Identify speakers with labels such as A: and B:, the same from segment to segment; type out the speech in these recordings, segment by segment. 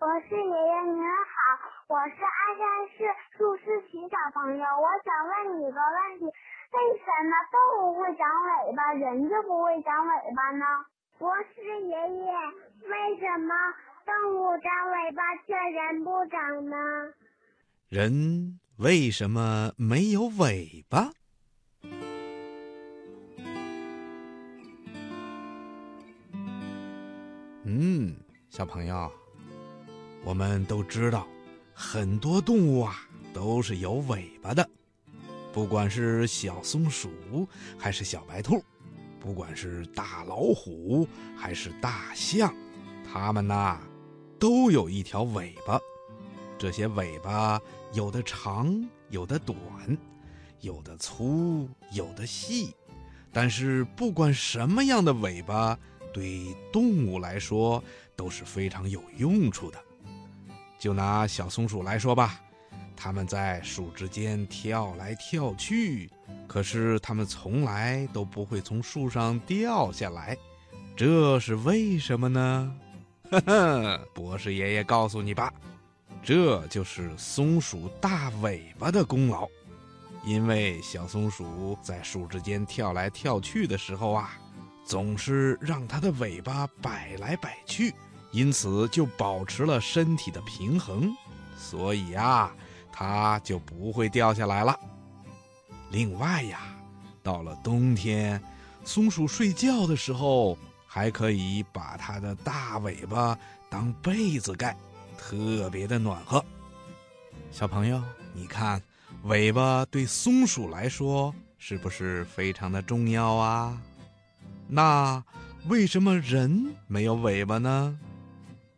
A: 博士爷爷您好，我是鞍山市树思琪小朋友，我想问你个问题：为什么动物会长尾巴，人就不会长尾巴呢？博士爷爷，为什么动物长尾巴却人不长呢？
B: 人为什么没有尾巴？嗯，小朋友，我们都知道，很多动物啊都是有尾巴的，不管是小松鼠还是小白兔，不管是大老虎还是大象，它们呐都有一条尾巴。这些尾巴有的长，有的短，有的粗，有的细，但是不管什么样的尾巴。对动物来说都是非常有用处的。就拿小松鼠来说吧，它们在树枝间跳来跳去，可是它们从来都不会从树上掉下来，这是为什么呢？呵呵，博士爷爷告诉你吧，这就是松鼠大尾巴的功劳。因为小松鼠在树枝间跳来跳去的时候啊。总是让它的尾巴摆来摆去，因此就保持了身体的平衡，所以呀，它就不会掉下来了。另外呀，到了冬天，松鼠睡觉的时候还可以把它的大尾巴当被子盖，特别的暖和。小朋友，你看，尾巴对松鼠来说是不是非常的重要啊？那为什么人没有尾巴呢？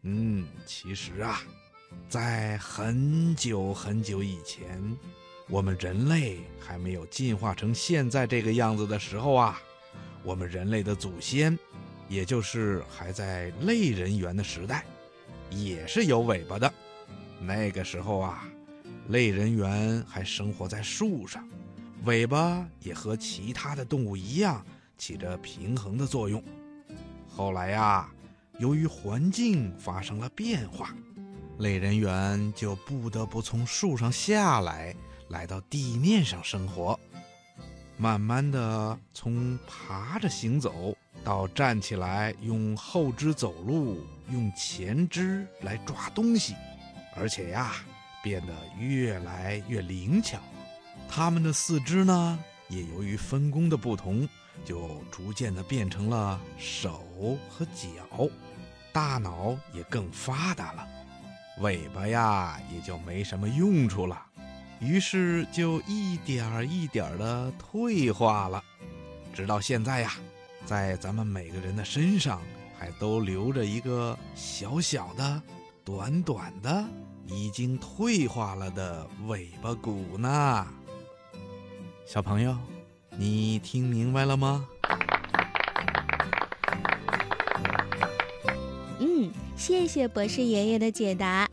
B: 嗯，其实啊，在很久很久以前，我们人类还没有进化成现在这个样子的时候啊，我们人类的祖先，也就是还在类人猿的时代，也是有尾巴的。那个时候啊，类人猿还生活在树上，尾巴也和其他的动物一样。起着平衡的作用。后来呀，由于环境发生了变化，类人猿就不得不从树上下来，来到地面上生活。慢慢的，从爬着行走到站起来，用后肢走路，用前肢来抓东西，而且呀，变得越来越灵巧。它们的四肢呢，也由于分工的不同。就逐渐的变成了手和脚，大脑也更发达了，尾巴呀也就没什么用处了，于是就一点儿一点儿的退化了，直到现在呀，在咱们每个人的身上还都留着一个小小的、短短的、已经退化了的尾巴骨呢，小朋友。你听明白了吗？
C: 嗯，谢谢博士爷爷的解答。